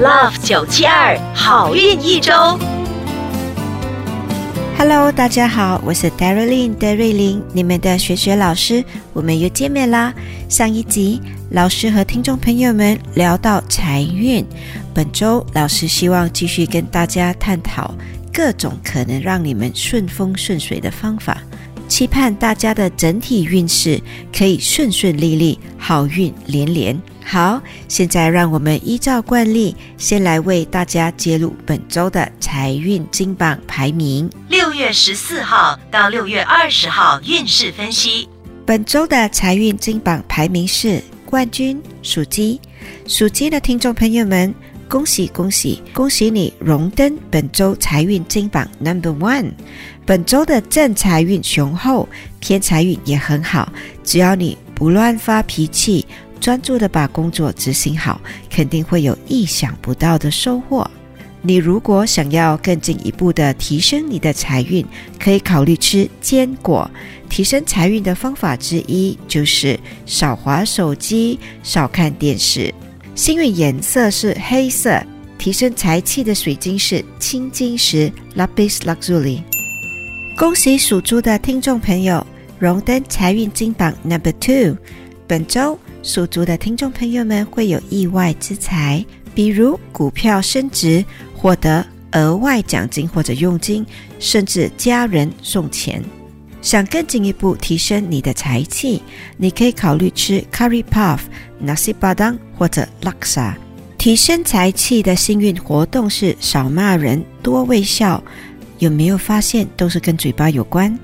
Love 九七二好运一周。Hello，大家好，我是 Darlene 德瑞琳，你们的学学老师，我们又见面啦。上一集老师和听众朋友们聊到财运，本周老师希望继续跟大家探讨各种可能让你们顺风顺水的方法，期盼大家的整体运势可以顺顺利利，好运连连。好，现在让我们依照惯例，先来为大家揭露本周的财运金榜排名。六月十四号到六月二十号运势分析。本周的财运金榜排名是冠军属鸡，属鸡的听众朋友们，恭喜恭喜恭喜你荣登本周财运金榜 Number One。本周的正财运雄厚，偏财运也很好，只要你不乱发脾气。专注的把工作执行好，肯定会有意想不到的收获。你如果想要更进一步的提升你的财运，可以考虑吃坚果。提升财运的方法之一就是少滑手机、少看电视。幸运颜色是黑色，提升财气的水晶是青金石 （Lapis Lazuli）。恭喜属猪的听众朋友荣登财运金榜 Number Two。本周。属猪的听众朋友们会有意外之财，比如股票升值、获得额外奖金或者佣金，甚至家人送钱。想更进一步提升你的财气，你可以考虑吃 curry puff、nasi padang 或者 laksa。提升财气的幸运活动是少骂人、多微笑。有没有发现都是跟嘴巴有关？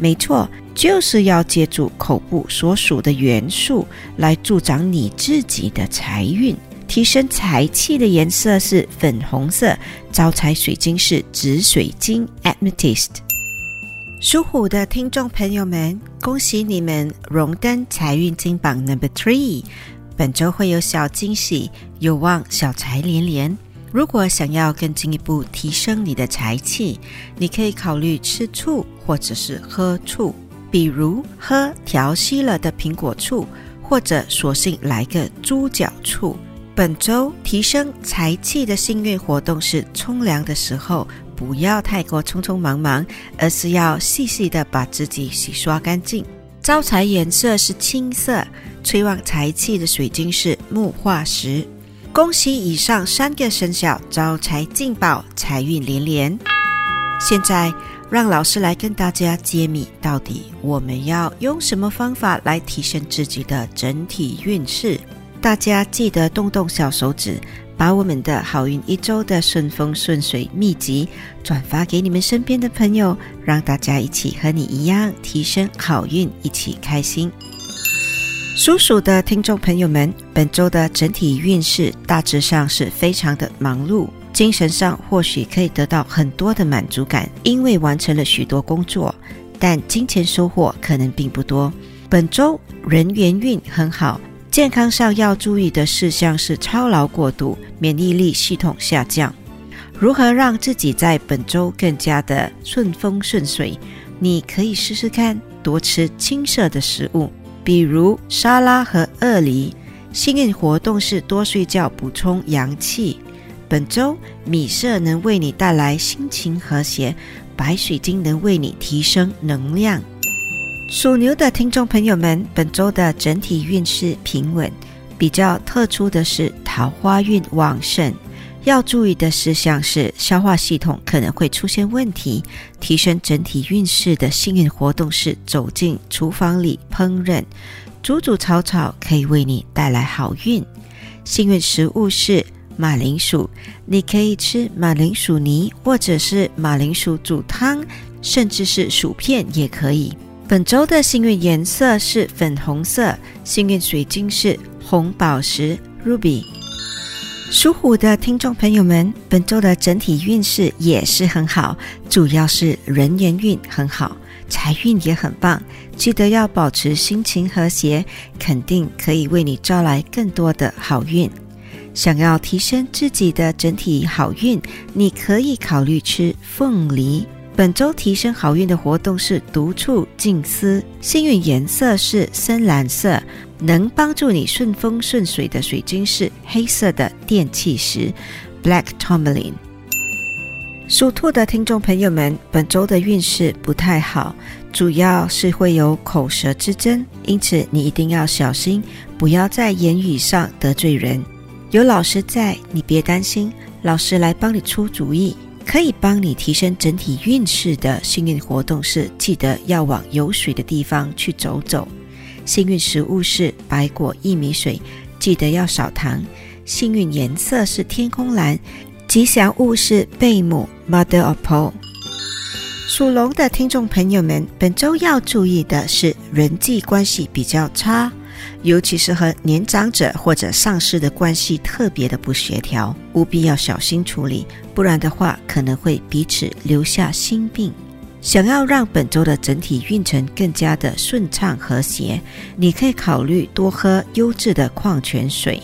没错。就是要借助口部所属的元素来助长你自己的财运，提升财气的颜色是粉红色，招财水晶是紫水晶 （Amethyst）。属虎的听众朋友们，恭喜你们荣登财运金榜 Number Three，本周会有小惊喜，有望小财连连。如果想要更进一步提升你的财气，你可以考虑吃醋或者是喝醋。比如喝调稀了的苹果醋，或者索性来个猪脚醋。本周提升财气的幸运活动是冲凉的时候不要太过匆匆忙忙，而是要细细的把自己洗刷干净。招财颜色是青色，催旺财气的水晶是木化石。恭喜以上三个生肖招财进宝，财运连连。现在。让老师来跟大家揭秘，到底我们要用什么方法来提升自己的整体运势？大家记得动动小手指，把我们的好运一周的顺风顺水秘籍转发给你们身边的朋友，让大家一起和你一样提升好运，一起开心。属鼠的听众朋友们，本周的整体运势大致上是非常的忙碌。精神上或许可以得到很多的满足感，因为完成了许多工作，但金钱收获可能并不多。本周人缘运很好，健康上要注意的事项是操劳过度，免疫力系统下降。如何让自己在本周更加的顺风顺水？你可以试试看，多吃青色的食物，比如沙拉和鳄梨。幸运活动是多睡觉，补充阳气。本周米色能为你带来心情和谐，白水晶能为你提升能量。属牛的听众朋友们，本周的整体运势平稳，比较特殊的是桃花运旺盛。要注意的事项是消化系统可能会出现问题。提升整体运势的幸运活动是走进厨房里烹饪，煮煮炒炒可以为你带来好运。幸运食物是。马铃薯，你可以吃马铃薯泥，或者是马铃薯煮汤，甚至是薯片也可以。本周的幸运颜色是粉红色，幸运水晶是红宝石 （Ruby）。属虎的听众朋友们，本周的整体运势也是很好，主要是人缘运很好，财运也很棒。记得要保持心情和谐，肯定可以为你招来更多的好运。想要提升自己的整体好运，你可以考虑吃凤梨。本周提升好运的活动是独处静思，幸运颜色是深蓝色，能帮助你顺风顺水的水晶是黑色的电气石 （Black Tourmaline）。属兔的听众朋友们，本周的运势不太好，主要是会有口舌之争，因此你一定要小心，不要在言语上得罪人。有老师在，你别担心，老师来帮你出主意。可以帮你提升整体运势的幸运活动是，记得要往有水的地方去走走。幸运食物是白果薏米水，记得要少糖。幸运颜色是天空蓝，吉祥物是贝母 （Mother of Pearl）。属龙的听众朋友们，本周要注意的是人际关系比较差。尤其是和年长者或者上司的关系特别的不协调，务必要小心处理，不然的话可能会彼此留下心病。想要让本周的整体运程更加的顺畅和谐，你可以考虑多喝优质的矿泉水。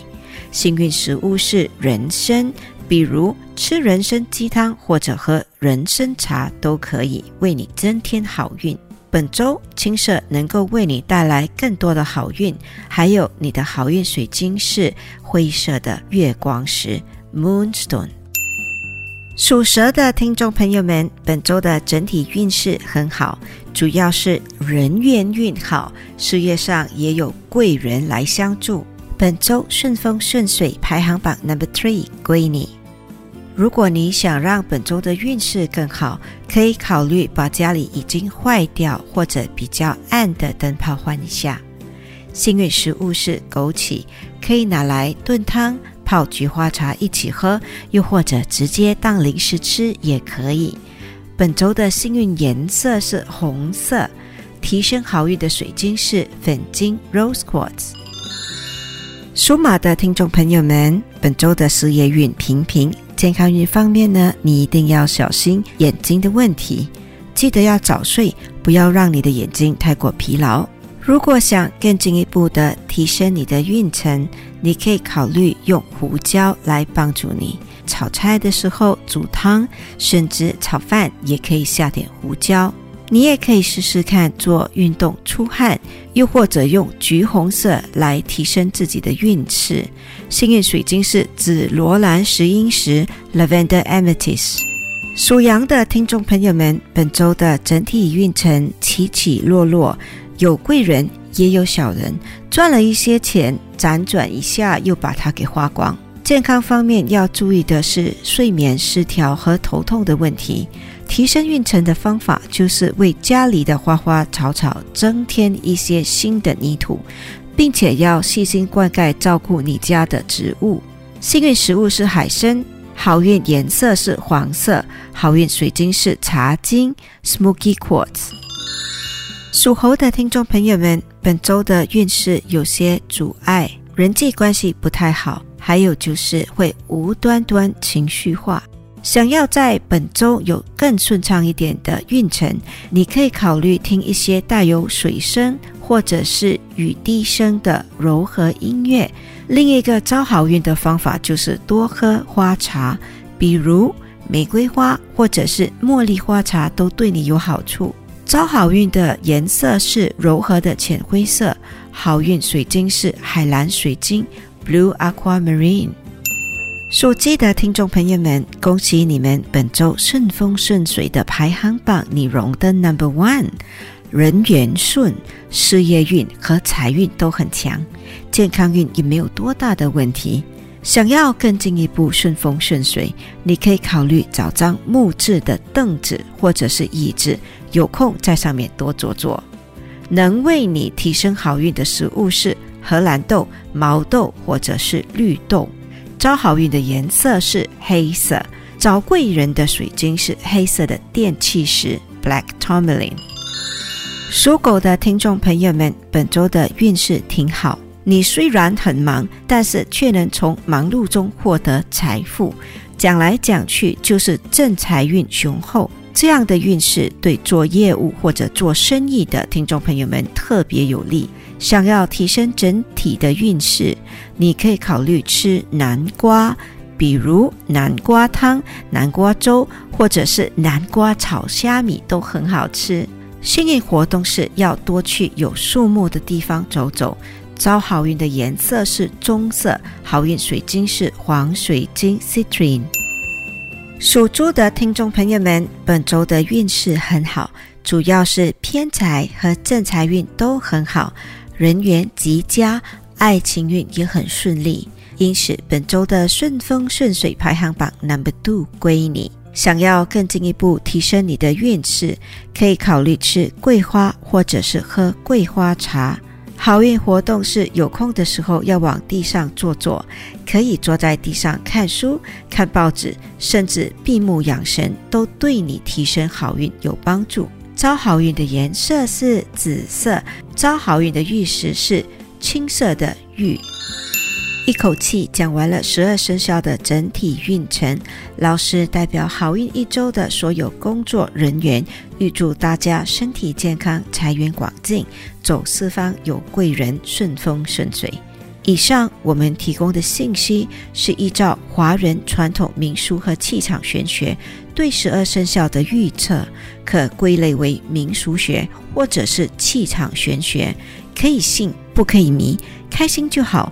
幸运食物是人参，比如吃人参鸡汤或者喝人参茶都可以为你增添好运。本周青色能够为你带来更多的好运，还有你的好运水晶是灰色的月光石 （Moonstone）。属蛇的听众朋友们，本周的整体运势很好，主要是人缘运好，事业上也有贵人来相助。本周顺风顺水，排行榜 Number Three 归你。如果你想让本周的运势更好，可以考虑把家里已经坏掉或者比较暗的灯泡换一下。幸运食物是枸杞，可以拿来炖汤、泡菊花茶一起喝，又或者直接当零食吃也可以。本周的幸运颜色是红色，提升好运的水晶是粉晶 （Rose Quartz）。属马的听众朋友们，本周的事业运平平。健康运方面呢，你一定要小心眼睛的问题，记得要早睡，不要让你的眼睛太过疲劳。如果想更进一步的提升你的运程，你可以考虑用胡椒来帮助你。炒菜的时候、煮汤，甚至炒饭也可以下点胡椒。你也可以试试看做运动出汗，又或者用橘红色来提升自己的运势。幸运水晶是紫罗兰石英石 （Lavender Amethyst）。属羊的听众朋友们，本周的整体运程起起落落，有贵人也有小人，赚了一些钱，辗转一下又把它给花光。健康方面要注意的是睡眠失调和头痛的问题。提升运程的方法就是为家里的花花草草增添一些新的泥土，并且要细心灌溉照顾你家的植物。幸运食物是海参，好运颜色是黄色，好运水晶是茶晶 （Smoky Quartz）。属猴的听众朋友们，本周的运势有些阻碍，人际关系不太好，还有就是会无端端情绪化。想要在本周有更顺畅一点的运程，你可以考虑听一些带有水声或者是雨滴声的柔和音乐。另一个招好运的方法就是多喝花茶，比如玫瑰花或者是茉莉花茶都对你有好处。招好运的颜色是柔和的浅灰色，好运水晶是海蓝水晶 （Blue Aquamarine）。属鸡的听众朋友们，恭喜你们本周顺风顺水的排行榜，你荣登 Number One，人缘顺，事业运和财运都很强，健康运也没有多大的问题。想要更进一步顺风顺水，你可以考虑找张木质的凳子或者是椅子，有空在上面多坐坐。能为你提升好运的食物是荷兰豆、毛豆或者是绿豆。招好运的颜色是黑色，找贵人的水晶是黑色的电气石 （Black Tourmaline）。属狗的听众朋友们，本周的运势挺好。你虽然很忙，但是却能从忙碌中获得财富，讲来讲去就是正财运雄厚。这样的运势对做业务或者做生意的听众朋友们特别有利。想要提升整体的运势，你可以考虑吃南瓜，比如南瓜汤、南瓜粥，或者是南瓜炒虾米都很好吃。幸运活动是要多去有树木的地方走走，招好运的颜色是棕色，好运水晶是黄水晶 （citrine）。属猪的听众朋友们，本周的运势很好，主要是偏财和正财运都很好，人缘极佳，爱情运也很顺利。因此，本周的顺风顺水排行榜 Number Two 归你。想要更进一步提升你的运势，可以考虑吃桂花，或者是喝桂花茶。好运活动是有空的时候要往地上坐坐，可以坐在地上看书、看报纸，甚至闭目养神，都对你提升好运有帮助。招好运的颜色是紫色，招好运的玉石是青色的玉。一口气讲完了十二生肖的整体运程，老师代表好运一周的所有工作人员，预祝大家身体健康、财源广进，走四方有贵人，顺风顺水。以上我们提供的信息是依照华人传统民俗和气场玄学对十二生肖的预测，可归类为民俗学或者是气场玄学，可以信不可以迷，开心就好。